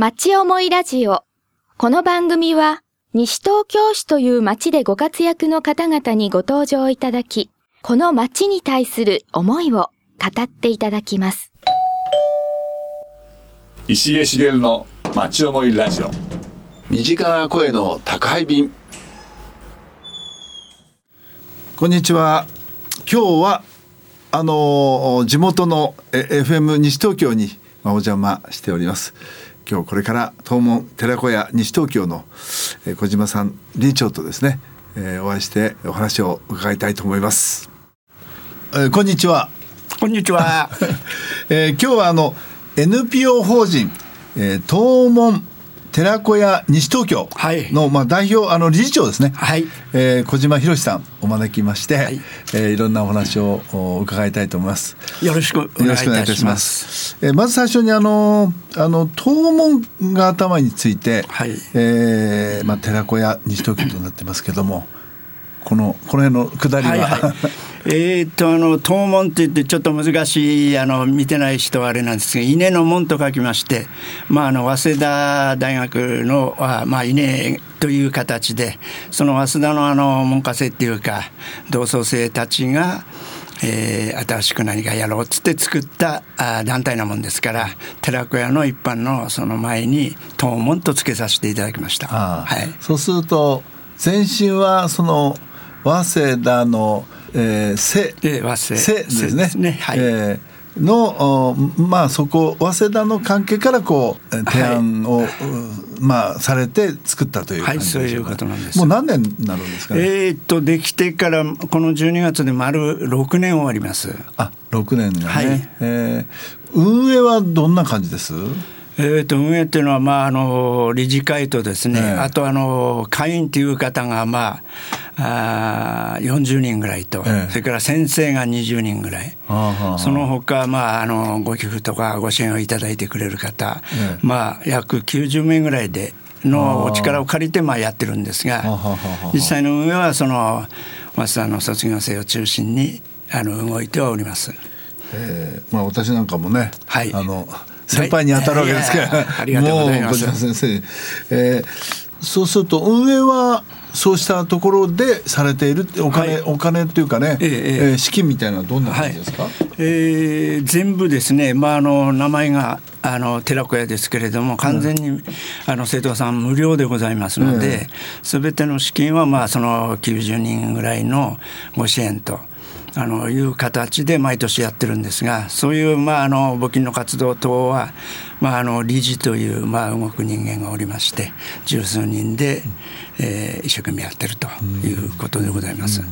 町思いラジオ。この番組は、西東京市という町でご活躍の方々にご登場いただき、この町に対する思いを語っていただきます。石毛茂の町思いラジオ身近な声の宅配便こんにちは今日はあの地元のえ FM 西東京にまあお邪魔しております今日これから東門寺子屋西東京のえ小島さん理事長とですね、えーお会いしてお話を伺いたいと思います、えーこんにちはこんにちは。えー今日はあの NPO 法人、えー東門寺子屋西東京はいの、まあ、代表あの理事長ですね、はいえー小島博さんお招きまして、いいえーいろんなお話をお伺いたいと思います。よろしくおよ願いいたしま。ますす。えーまず最初にあのあの東門が頭について、はいえーまあ寺子屋西東京となってますけども、このこの辺の下りは、はいはい。えーっとあの東門って言ってちょっと難しいあの見てない人はあれなんですが稲の門と書きまして、まああの早稲田大学のあまあ稲という形でその早稲田のあの門下生っていうか同窓生たちが。えー新しく何かやろうっつって作ったあ団体なもんですから寺子屋の一般のその前に東門と付けさせていただきました。はい、そうすると前身はその早稲田の、えー、せえー早稲せですね。すね。はい。えーのおまあそこ早稲田の関係からこうえー提案を、うまあされて作ったという感じでしょうか、はいそういうことなんです。もう何年になるんですかね、えーっとできてからこの12月で丸6年終わります。あ6年がね、はい。えー運営はどんな感じです？えー、と運営っていうのは、まあ、あの理事会とですね、ええ。あとあの会員という方が、まあ、あー40人ぐらいと、ええ。それから先生が20人ぐらい、その他、まああのご寄付とかご支援をいただいてくれる方、ええ。まあ、約90名ぐらいでのお力を借りてまあやってるんですが実際の運営はその早稲田の卒業生を中心にあの動いてはおります。えーまあ、私なんかもね、はい。あの先輩に当たるわけですから、いやい。やありがとうございます。先生、えーそうすると運営はそうしたところでされているってお金、はい。お金っていうかね、ええええ。えー資金みたいなのはどんな感じですか、えー全部ですね、まあ、あの名前があの寺子屋ですけれども完全に、あの生徒さん無料でございますので、すべての資金は、まあ、その90人ぐらいのご支援と。あのいう形で毎年やってるんですがそういう、まあ、あの募金の活動等は、まあ、あの理事という、まあ、動く人間がおりまして十数人で、えー一生懸命やってるということでございます。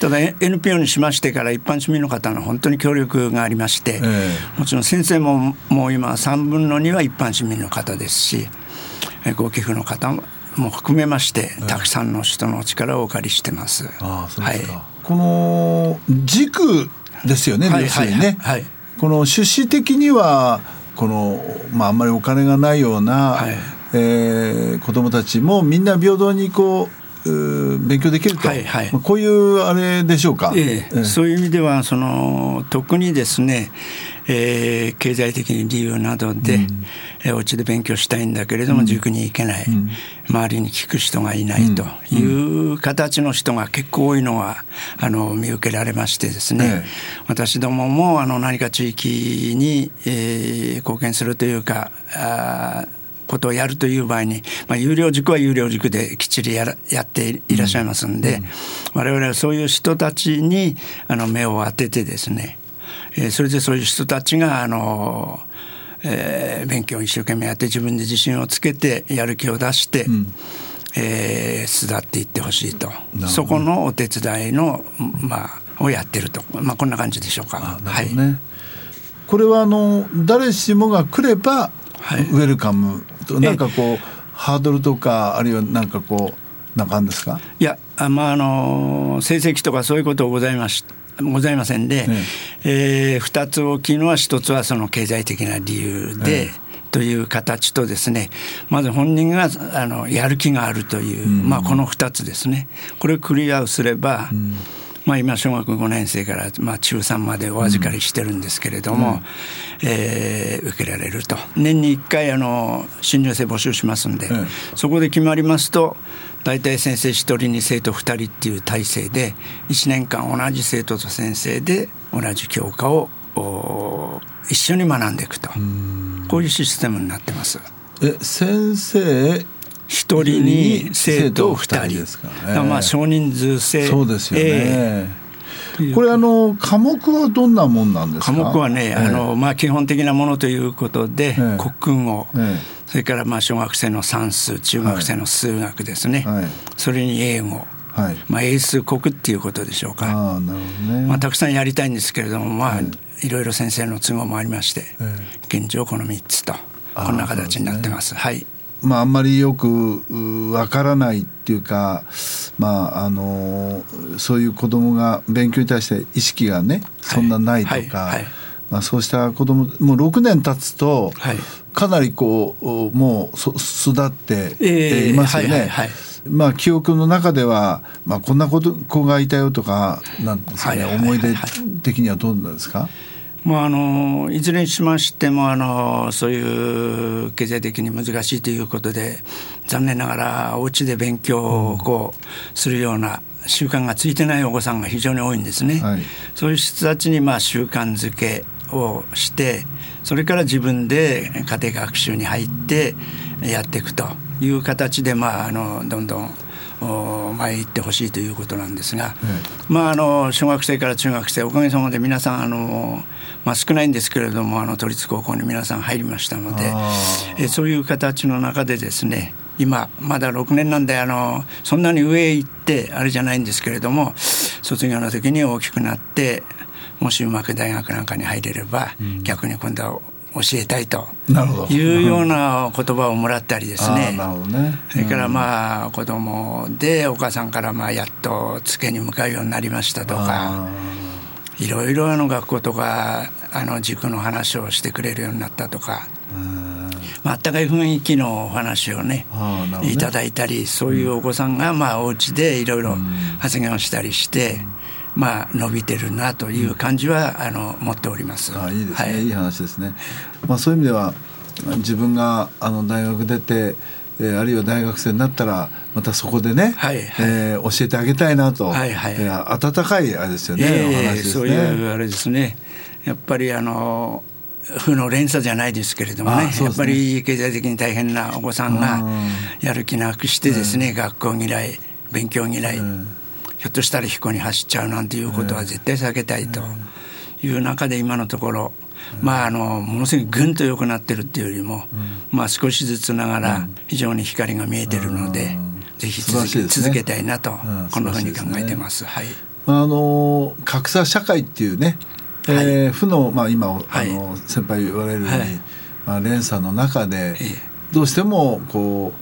ただ NPO にしましてから一般市民の方の本当に協力がありまして、えもちろん先生ももう今3分の2は一般市民の方ですしえご寄付の方も含めましてたくさんの人のお力をお借りしてます。ああそうですか、はいこの軸ですよね、はい要するにね、はいはいこの趣旨的にはこの、まあ、あんまりお金がないような、はい。えー子どもたちもみんな平等にこう勉強できると、はいはい。まあこういうあれでしょうか。ええ。そういう意味ではその特にですね、えー経済的に理由などで、えーお家で勉強したいんだけれども塾に行けない、周りに聞く人がいないという形の人が結構多いのはあの見受けられましてですね、ええ。私どももあの何か地域に、えー貢献するというかあーことをやるという場合に、まあ、有料塾は有料塾できっちりやらやっていらっしゃいますんで、我々はそういう人たちにあの目を当ててですね、えーそれでそういう人たちがあの、えー勉強を一生懸命やって自分で自信をつけてやる気を出して、えー巣立っていってほしいと。そこのお手伝いの、まあ、をやってると、まあ、こんな感じでしょうか。なるほどね。これはあの誰しもが来れば、はい。ウェルカムと。なんかこうハードルとかあるいはなんかこうなんかあるんですか？いや、あまあ、あの成績とかそういうことございましございませんで、えー二つ大きいのは一つはその経済的な理由で、という形とですねまず本人があのやる気があるという、まあ、この2つですね。これをクリアをすれば、まあ、今小学5年生から、まあ、中3までお預かりしてるんですけれども、えー受けられると。年に1回あの新入生募集しますんで、え。そこで決まりますと大体先生1人に生徒2人っていう体制で1年間同じ生徒と先生で同じ教科をお一緒に学んでいくと。こういうシステムになってます。え先生一人に生徒二人。ですからまあ少人数制。そうですよね、ええ。これあの科目はどんなもんなんですか？科目はね、ええ。あのまあ、基本的なものということで、ええ。国語、ええそれからまあ小学生の算数中学生の数学ですね、はい。それに英語、はい。まあ、英数国っていうことでしょうか、ああなるほどね、まあ、たくさんやりたいんですけれども、まあい。ろいろ先生の都合もありまして、現状この3つとこんな形になってます。はい。まあ、あんまりよくうわからないっていうか、まああのそういう子供が勉強に対して意識がねそんなないとか、はい。はいまあ、そうした子供もう6年経つと、はい。かなりこうもうそ巣立って、ええいますよね。はいまあ記憶の中では、まあ、こんなこと子がいたよとかなんです思い出的にはどうなんですか、まあ、あのいずれにしましてもあのそういう経済的に難しいということで残念ながらお家で勉強をこうするような習慣がついてないお子さんが非常に多いんですね。はい。そういう人たちにまあ習慣づけをしてそれから自分で家庭学習に入ってやっていくという形でまああのどんどんお前へ行ってほしいということなんですが、まあ、あの小学生から中学生おかげさまで皆さんあの、まあ、少ないんですけれどもあの都立高校に皆さん入りましたのであえそういう形の中でですね今まだ6年なんであのそんなに上へ行ってあれじゃないんですけれども卒業の時に大きくなってもしうまく大学なんかに入れれば、逆に今度は教えたいというような言葉をもらったりですね。ああなるほどね。それからまあ子供でお母さんからまあやっと机に向かうようになりましたとかあいろいろあの学校とかあの塾の話をしてくれるようになったとか、まあったかい雰囲気のお話をねね。いただいたりそういうお子さんがまあお家でいろいろ発言をしたりして、まあ伸びてるなという感じはあの持っております。あいいですね、、はい。い話ですね。まあそういう意味では自分があの大学出て、えーあるいは大学生になったらまたそこでね、はいはい。えー教えてあげたいなと、はいはい。えー温かいあれですよね、ええお話ですね。そういうあれですね。やっぱりあの負の連鎖じゃないですけれどもねやっぱり経済的に大変なお子さんがうん。やる気なくしてですね、学校嫌い勉強嫌い、ひょっとしたら飛行に走っちゃうなんていうことは絶対避けたいという中で今のところ、まああのものすごいぐんと良くなってるっていうよりも、まあ少しずつながら非常に光が見えてるので、ぜひ続け,、続けたいなと、ん。こんなふうに考えてます。はい。まああの格差社会っていうね、えー負のまあ今あの、はい。先輩言われるように、はい。まあ連鎖の中でええ。どうしてもこ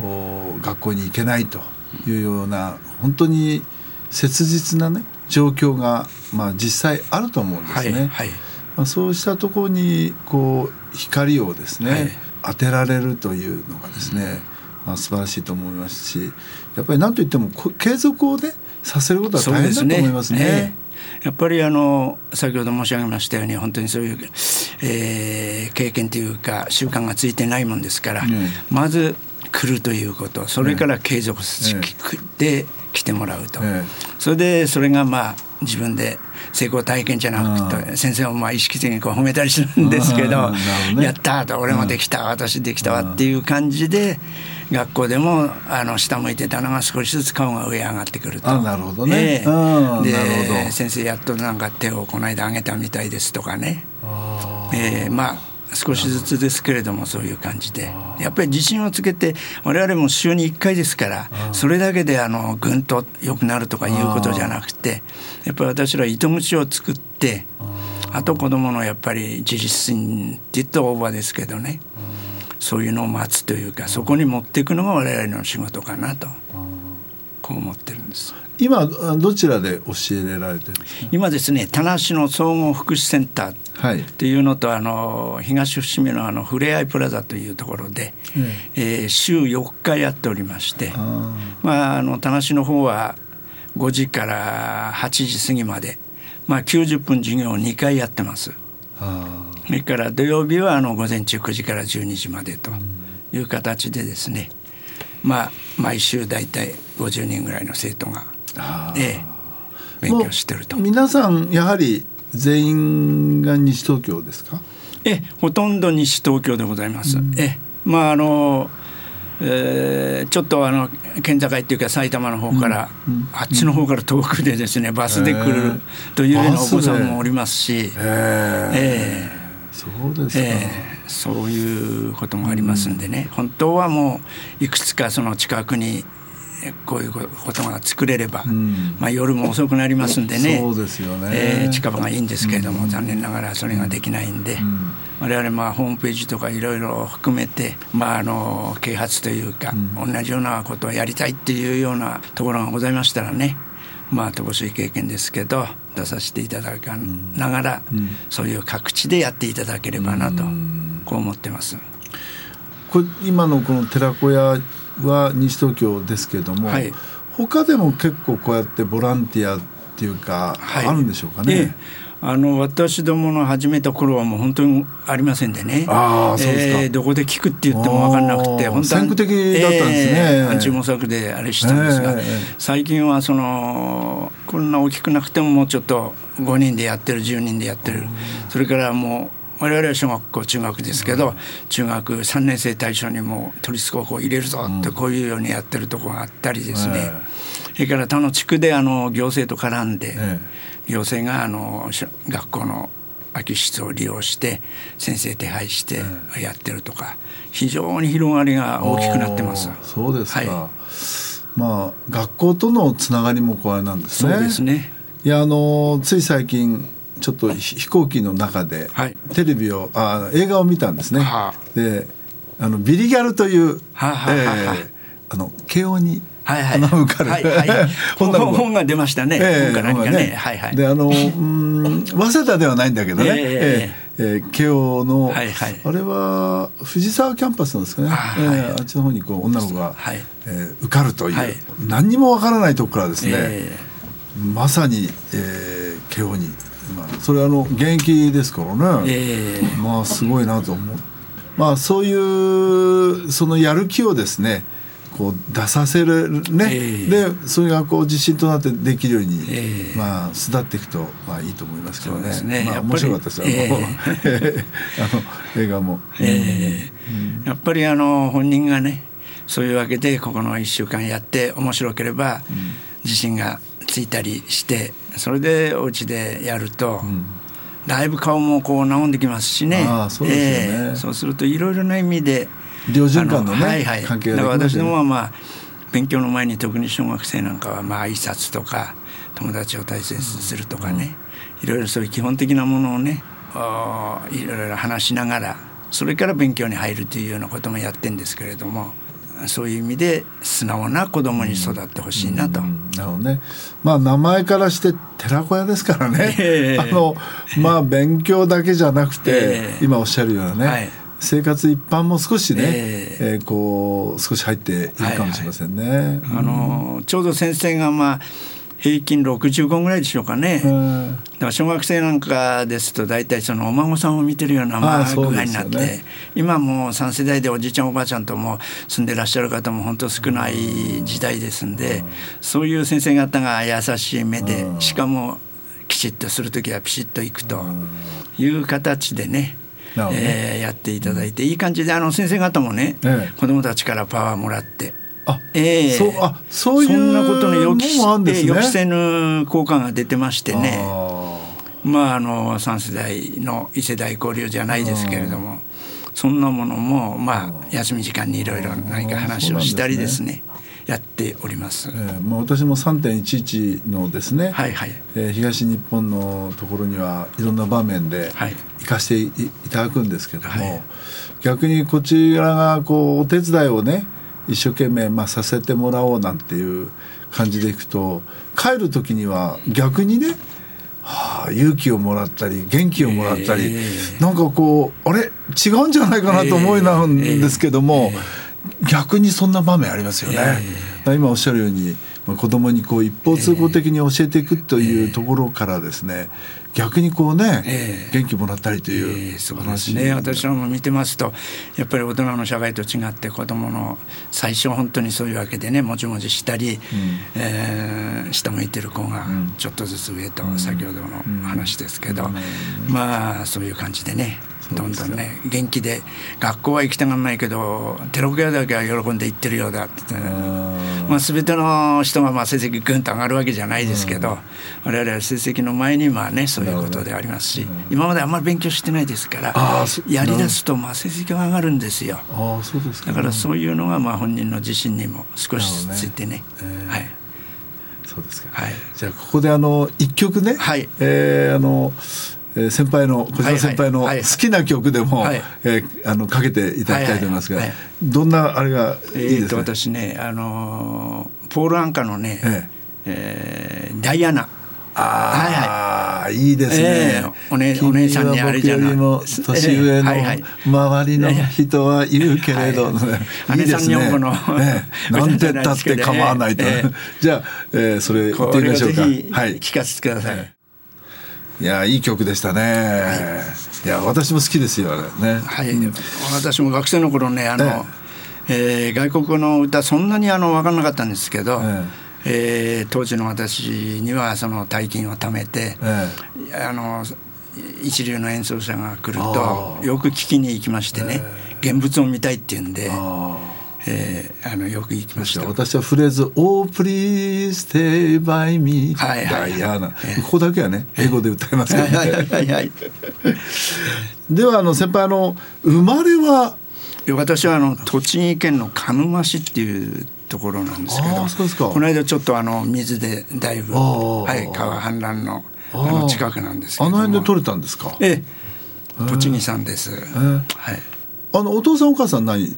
うお学校に行けないというような本当に切実なね状況がまあ実際あると思うんですね。はいはい。まあ、そうしたところにこう光をですね、はい。当てられるというのがですね、まあ、素晴らしいと思いますしやっぱり何といってもこ継続をねさせることは大変だと思いますね。ええ。やっぱりあの先ほど申し上げましたように本当にそういう、えー経験というか習慣がついてないもんですから、えまず来るということそれから継続で来てもらうと、ええ。それでそれがまあ自分で成功体験じゃなくて先生もまあ意識的にこう褒めたりするんですけどどね。やったーと俺もできた、私できたわっていう感じで学校でもあの下向いてたのが少しずつ顔が上上がってくると。あなるほどね。えで先生やっとなんか手をこの間上げたみたいですとかね、ええまあ少しずつですけれどもそういう感じで。やっぱり自信をつけて我々も週に1回ですからそれだけであのぐんと良くなるとかいうことじゃなくてやっぱり私ら糸口を作ってあと子どものやっぱり自立心って言ったらオーバーですけどね。そういうのを待つというかそこに持っていくのが我々の仕事かなと。こう思ってるんです。今あどちらで教えられて。今ですね田無の総合福祉センターはい。っていうのとあの東伏見のあのふれあいプラザというところで、えー週4日やっておりましてあまああの田無の方は5時から8時過ぎまで、まあ、90分授業を2回やってます。あそれから土曜日はあの午前中9時から12時までという形でですね、まあ毎週大体50人ぐらいの生徒が、あええ、勉強してると。皆さんやはり全員が西東京ですか？えほとんど西東京でございます。えまああの、えーちょっとあの県境っていうか埼玉の方から、あっちの方から遠くでですねバスで来るというようなお子さんもおりますし、えええ。そうですか、ええ。そういうこともありますんでね、本当はもういくつかその近くにえこういうことが作れれば、ん。まあ、夜も遅くなりますんでね。そうですよね。ええ近場がいいんですけれども、残念ながらそれができないんで、我々まあホームページとかいろいろ含めて、まあ、あの啓発というか、同じようなことをやりたいっていうようなところがございましたらね。まあ乏しい経験ですけど出させていただきながら、そういう各地でやっていただければなと、こう思ってます。これ今のこの寺子屋は西東京ですけれども、はい。他でも結構こうやってボランティアっていうか、はい。あるんでしょうかね、ええ。あの私どもの始めた頃はもう本当にありませんでね。ああそうですか。ええどこで聞くって言っても分かんなくて本当は先駆的だったんですね。ええ暗中模索であれしたんですが、ええええ。最近はそのこんな大きくなくてももうちょっと5人でやってる10人でやってる。それからもう我々は小学校中学ですけど、中学3年生対象にも都立高校入れるぞってこういうようにやってるところがあったりですね、えそれから他の地区であの行政と絡んで、え行政があのし学校の空き室を利用して先生手配してやってるとか非常に広がりが大きくなってます。そうですか、はまあ学校とのつながりもこれなんですそねうですね。いやあのつい最近ちょっとひ飛行機の中で、はい。テレビをあ映画を見たんですね、はであのビリギャルという、はあの慶応にはいはい。かる、はいはい。本本が出ましたね。ええ本か何か本がね。はいはい。であのうん早稲田ではないんだけどね、ええええええ慶応の、はいはい。あれは藤沢キャンパスなんですかね、はいはい。あっちの方にこう女の子が、はい。ええ受かるという、はい。何にもわからないとこからですね、えまさに、えー、慶応に、まあ、それはあの現役ですからね、ええ。まあすごいなと思う。まあそういうそのやる気をですねこう出させるね、ええ。でそれがこう自信となってできるように、ええ。まあ巣立っていくとまあいいと思いますけどね。ね。まあ面白かったですよ、あの あの映画も、ええ。やっぱりあの本人がねそういうわけでここの1週間やって面白ければ自信がついたりしてそれでお家でやると、だいぶ顔もこう和んできますしね。そうですよね。ええそうするといろいろな意味で両循環のねあはいはい、関係がだから私できますよね。どもはまあ勉強の前に特に小学生なんかはまあ挨拶とか友達を大切にするとかね、いろいろそういう基本的なものをねいろいろ話しながらそれから勉強に入るというようなこともやってんですけれどもそういう意味で素直な子供に育ってほしいなと。うんなるほどね。まあ名前からして寺子屋ですからね。ええ あのまあ勉強だけじゃなくて、ええ今おっしゃるようなね、はい生活一般も少しね、ええーこう少し入っているかもしれませんね。あのちょうど先生がまあ平均65ぐらいでしょうかね。うん。だから小学生なんかですと大体そのお孫さんを見てるようなまあ具合になって、よね今もう3世代でおじいちゃんおばあちゃんとも住んでらっしゃる方も本当少ない時代ですんで、そういう先生方が優しい目で、うん。しかもきちっとする時はピシッといくという形でね、ね。えーやっていただいていい感じであの先生方もね、ええ。子どもたちからパワーもらって。あ、ええ。そうあそういうそんなことの予期のもあるんですね。予期せぬ効果が出てましてね。あまああの3世代の異世代交流じゃないですけれども。そんなものもまあ休み時間にいろいろ何か話をしたりですね。やっております。ー。え。ーまあ私も3.11のですね、はいはい。えー東日本のところにはいろんな場面ではい。行かせていいただくんですけども、はい。逆にこちらがこうお手伝いをね一生懸命まあさせてもらおうなんていう感じでいくと帰る時には逆にね、はあ、勇気をもらったり元気をもらったり、えなんかこうあれ？違うんじゃないかなと思いなんですけども、逆にそんな場面ありますよね。今おっしゃるようにまあ子供にこう一方通行的に教えていくというところからですね、逆にこうね、ええ。元気もらったりとえいうーそうですね。私らも見てますとやっぱり大人の社会と違って子どもの最初本当にそういうわけでねもちもちしたり、えー下向いてる子がちょっとずつ上と、先ほどの話ですけど、まあそういう感じでねどんどんね元気で学校は行きたがらないけど寺子屋だけは喜んで行ってるようだって言ってまあ、全ての人がまあ成績ぐんと上がるわけじゃないですけど、我々は成績の前にまあねそういうことでありますし、今まであんまり勉強してないですからやりだすとまあ成績が上がるんですよ。ああそうですか。だからそういうのがまあ本人の自信にも少しついてね。はい。そうですか、はい。じゃあここであの一曲ね、はい。えーあのえー先輩の小島先輩のはい。はい好きな曲でも、はい。えーあのかけていただきたいと思いますが、はいはい。どんなあれがいいですか、私ねあのーポール・アンカのね、ええ。ーダイアナ。ああ、いい。ですね、ええお姉お姉さんにあれじゃない。年上のええはいはい。周りの人は言うけれど、はいい。いですね。なんてったって構わないと、ええ。じゃあ、えーそれ言ってみましょうか。はい。聞かせてください、いやいい曲でしたね、い、や私も好きですよね。はい、私も学生の頃ねあの、えー外国の歌そんなにあの分からなかったんですけど、ええ。ー当時の私にはその大金を貯めて、えあの一流の演奏者が来るあとよく聞きに行きましてね、現物を見たいっていうんで、あえーあのよく行きました。私はフレーズ「Oh please stay by me」はいはいダイアナ。ここだけはね英語で歌いますけどはいはいねはいはい。ではあの先輩あの生まれは？私はあの栃木県の鹿沼市っていうところなんですけどあーそうですか。この間ちょっとあの水でだいぶ、あー。はい、川氾濫のああー。の近くなんですけども。の辺で取れたんですか？ええ。栃木さんです、はい。あのお父さんお母さん何？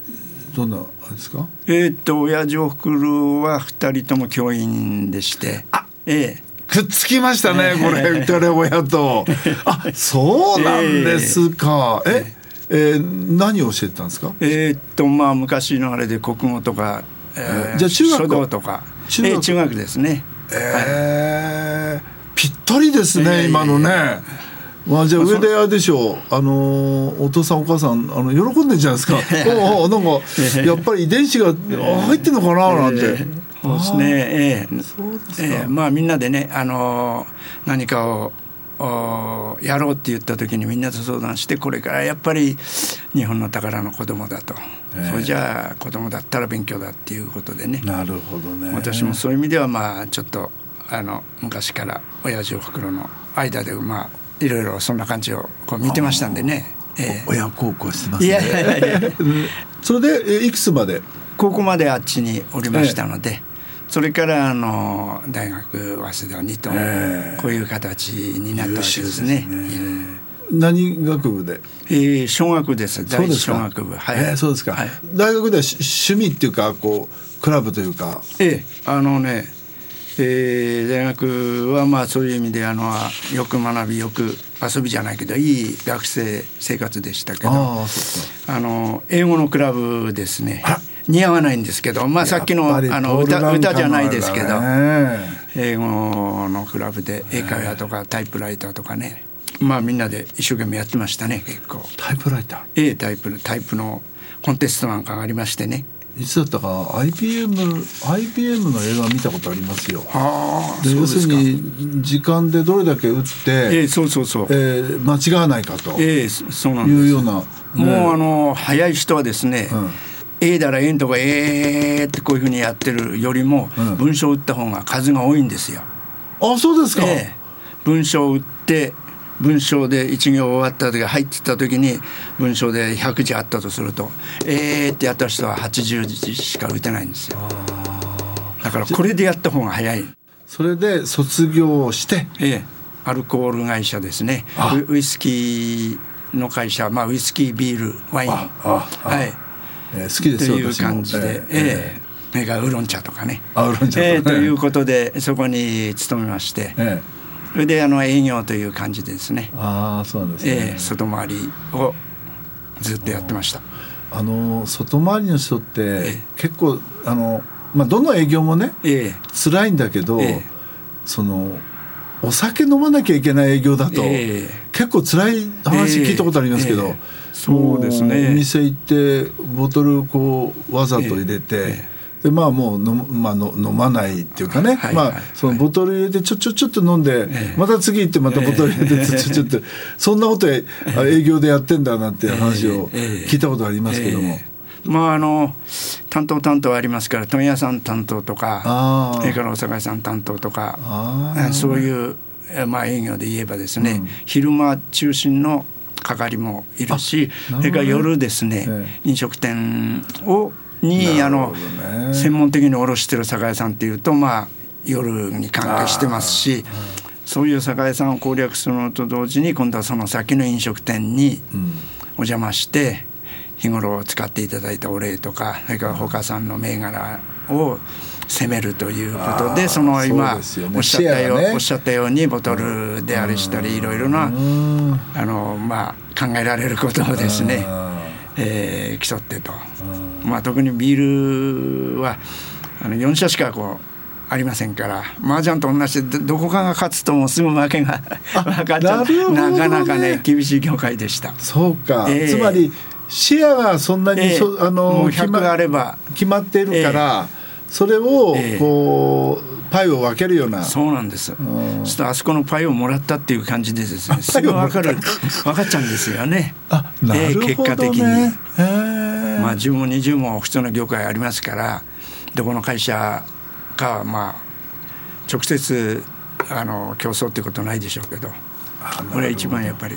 どんな？あれですか？えーっと親父おふくろは二人とも教員でして。ええ。くっつきましたね これ二人親と。あそうなんですか。ええ。ー何を教えてたんですか？えーっとまあ昔のあれで国語とか、えーじゃあ中学書道とか。中学ええ中学ですね。えーぴったりですね、今のね。まあ、じゃあ上であれでしょう、あのーお父さんお母さんあの喜んでんじゃないですか。おうおうなんかやっぱり遺伝子が あ入ってんのかななんて、ええそうですね。ええ。ええ。まあみんなでね、あのー何かをおやろうって言った時にみんなと相談してこれからやっぱり日本の宝の子供だと、ええ。それじゃあ子供だったら勉強だっていうことでね。なるほどね。私もそういう意味ではまあちょっとあの昔から親父おふくろの間でまあいろいろそんな感じをこう見てましたんでね、ええ。親孝行してますね。いやいやいや。それでえいくつまで？高校まであっちにおりましたので、それからあの大学早稲田にと、ええ。こういう形になったわけですね。何学部で？えー小学です。そう第一ですか。小学部。はい、えーそうですか、はい。大学ではし趣味っていうかこうクラブというか。ええ。あのね、えー大学はまあそういう意味であのよく学びよく遊びじゃないけどいい学生生活でしたけどあの英語のクラブですね。あ似合わないんですけど、まあ、さっきのあの歌歌じゃないですけど英語のクラブで英会話とかタイプライターとかね。まあみんなで一生懸命やってましたね結構。タイプライタ A タイプタイプのコンテストなんかがありましてね。ーいつだったか IBM, IBM の映画見たことありますよ。ああで要するに時間でどれだけ打って、ええそうそうそう。えー間違わないかと。ええそそうなんです。いうような、もうあの早い人はですね、うん。A だら A んとかえーってこういうふうにやってるよりも、うん。文章を打った方が数が多いんですよ。あそうですか、ええ。文章を打って文章で一行終わった時入ってった時に文章で100字あったとすると「えー」ってやった人は80字しか打てないんですよ。だからこれでやった方が早い、それで卒業してええ、アルコール会社ですね。あ。ウウイスキーの会社、まあ、ウイスキービールワイン。はい。えー好きですよという感じで、え。ええ。それからウーロン茶とかね。あウーロン茶とかね。ええということでそこに勤めまして、ええそれであの営業という感じでですね、ああそうなんですね、ええ外回りをずっとやってました。あの外回りの人ってえ結構あのまあどの営業もねええ。辛いんだけど、ええ。そのお酒飲まなきゃいけない営業だと、ええ。結構辛い話聞いたことありますけど、ええ。そうですね。もお店行ってボトルこうわざと入れて、えでまあもう飲,、まあ、の飲まないっていうかね、まあはいはい。そのボトル入れてちょちょちょっと飲んで、ええ。また次行ってまたボトル入れてちょちょちょっとそんなこと営業でやってんだなって話をええ。聞いたことありますけども。ええ。まああの担当担当ありますから問屋さん担当とかあーそれからお酒屋さん担当とかあーえそういうえまあ営業で言えばですね、昼間中心の係もいるし、それから夜ですね、え。飲食店をにあの専門的に卸してる酒屋さんっていうとまあ夜に関係してますし。そういう酒屋さんを攻略するのと同時に今度はその先の飲食店にお邪魔して日頃使っていただいたお礼とかそれから他さんの銘柄を攻めるということでその今おっしゃったよ,、おっしゃったようにボトルであれしたりいろいろなうん。あの、まあ、考えられることをですねあ、えー競ってと、まあ、特にビールはあの4社しかこうありませんから麻雀と同じでどどこかが勝つともうすぐ負けが分かっちゃう。なねなかなかね厳しい業界でした。そうか、ええ。つまりシェアがそんなにそ、え。えあの決ま100あれば。決まっているから、それをええ。こうパイを分けるような、そうなんです。ん。そうするとあそこのパイをもらったっていう感じでですね、すぐ分かる分かっちゃうんですよね。あなるほどね、ええ結果的に。へえまあ10も20も普通の業界ありますから、どこの会社かはまあ直接あの競争ってことないでしょうけど、これは一番やっぱり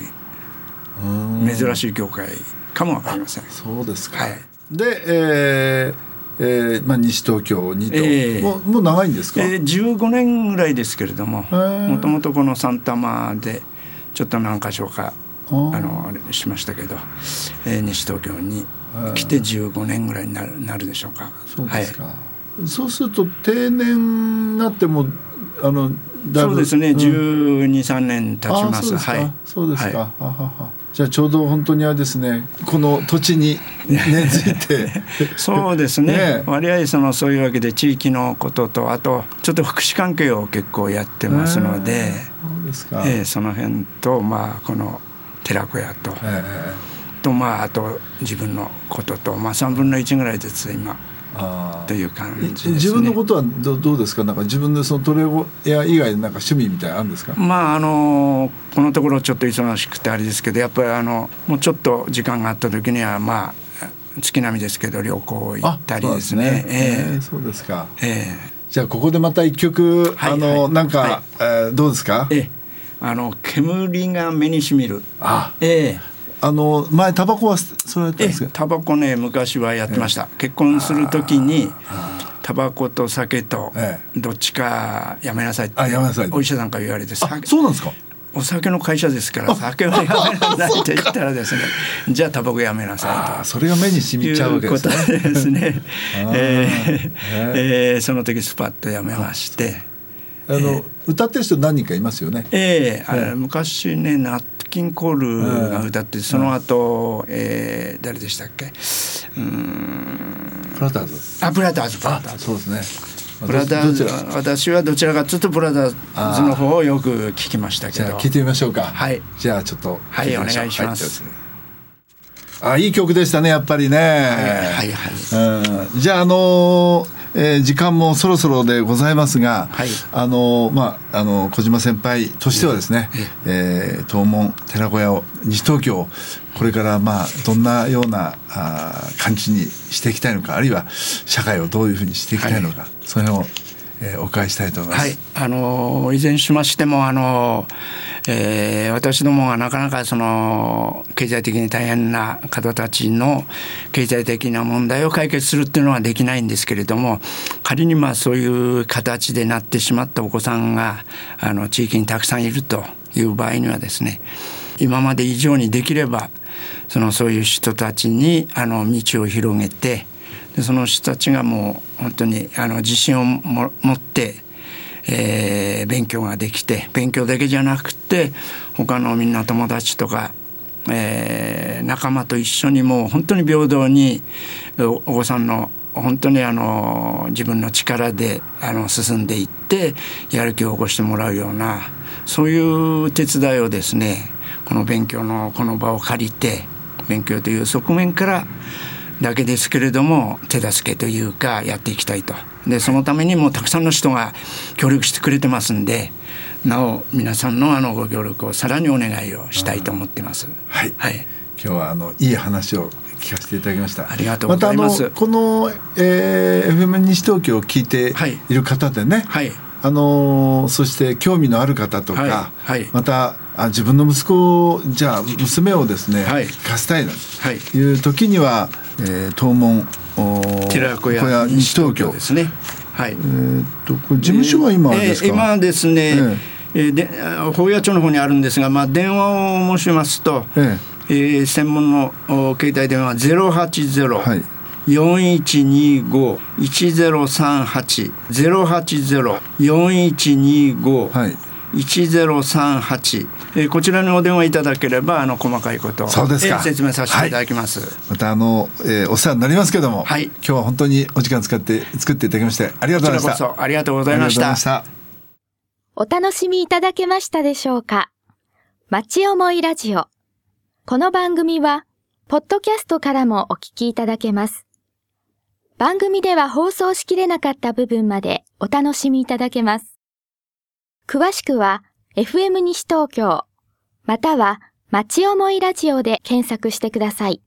珍しい業界かもわかりません。そうですか、はい。で、えーえーまあ、西東京にと、ええ。もうもう長いんですか、えー、15年ぐらいですけれどもー。もともとこの三玉でちょっと何箇所かあー。のあれしましたけど、えー西東京に来て15年ぐらいになるなるでしょうか。そうですか、はい。そうすると定年になってもあのそうですね、ん。12、3年経ちあます。はい。そうですか、はははは。じゃあちょうど本当にあれですね。この土地に 根付いて。いそうですね。ね。割合そのそういうわけで地域のこととあとちょっと福祉関係を結構やってますので、そうですか、えーその辺とまあこの寺子屋と、えとまああと自分のこととまあ3分の1ぐらいです今。あという感じですね。自分のことはどどうですか？なんか自分でそのトレゴ屋以外でなんか趣味みたいなのあるんですか？まああのこのところちょっと忙しくてあれですけどやっぱりあのもうちょっと時間があった時にはまあ月並みですけど旅行行ったりですね。そうですね。ええ。えそうですか。ええ。じゃあここでまた一曲、はいあの、はいなんか、はい。えーどうですか？ええ。あの煙が目にしみる。あ。ええあの前タバコはそれやったんえですか？タバコね昔はやってました、結婚する時にタバコと酒とえどっちかやめなさいってあやめなさいお医者さんから言われてそうなんですか？お酒の会社ですから酒はやめなさいって言ったらですねじゃあタバコやめなさいと。あそれが目に染みちゃうわけですね。いうことですね えーええーその時スパッとやめまして。あの、歌ってる人何人かいますよね？ええあええ。昔ねナットキンコールが歌ってその後、えー誰でしたっけ？うーん。プラターズあブラザーズあそうですね。ブラザーズ私はどちらかというとブラザーズの方をよく聞きましたけど。じゃあ聞いてみましょうか。はい。じゃあちょっとはいお願いします。はいあいい曲でしたねやっぱりね。はいはいはい。うん。じゃああのーえー時間もそろそろでございますが、はい。あのーまああの小島先輩としてはですね、えー東門寺子屋を西東京をこれからまあどんなようなあー感じにしていきたいのかあるいは社会をどういうふうにしていきたいのか、その辺を、えーお伺いしたいと思います。はい、あのいずれにしましてもあの、えー私どもがなかなかその経済的に大変な方たちの経済的な問題を解決するっていうのはできないんですけれども仮にまあそういう形でなってしまったお子さんがあの地域にたくさんいるという場合にはですね今まで以上にできればそのそういう人たちにあの道を広げてでその人たちがもう本当にあの自信をも持って、えー勉強ができて勉強だけじゃなくて他のみんな友達とか、えー仲間と一緒にもう本当に平等におお子さんの本当にあの自分の力であの進んでいってやる気を起こしてもらうようなそういう手伝いをですねこの勉強のこの場を借りて勉強という側面からだけですけれども手助けというかやっていきたいと。でそのためにもたくさんの人が協力してくれてますんでなお皆さんのあのご協力をさらにお願いをしたいと思ってます。はい、はい、今日はあのいい話を聞かせていただきました。ありがとうございます、ま、この、えー、FM 西東京を聞いてい。る方でね、はい、あのそして興味のある方とか、はい。はい、またあ自分の息子じゃあ娘をですね、はい、生かしたいなという時には、えー、東門寺子屋西東京ですね。はい。えー、っと事務所は今ですか？えー、今ですね。えーえー、で法屋町の方にあるんですが、まあ、電話を申しますと、えええー、専門の携帯電話080、はい、4125-1038 080-4125、はい1038、えー、こちらにお電話いただければあの細かいことそうですか、えー、説明させていただきます、はい、またあの、えー、お世話になりますけども、はい、今日は本当にお時間使って作っていただきましてありがとうございました。ありがとうございました。お楽しみいただけましたでしょうか？町思いラジオ。この番組はポッドキャストからもお聞きいただけます。番組では放送しきれなかった部分までお楽しみいただけます。詳しくは FM 西東京または町思いラジオで検索してください。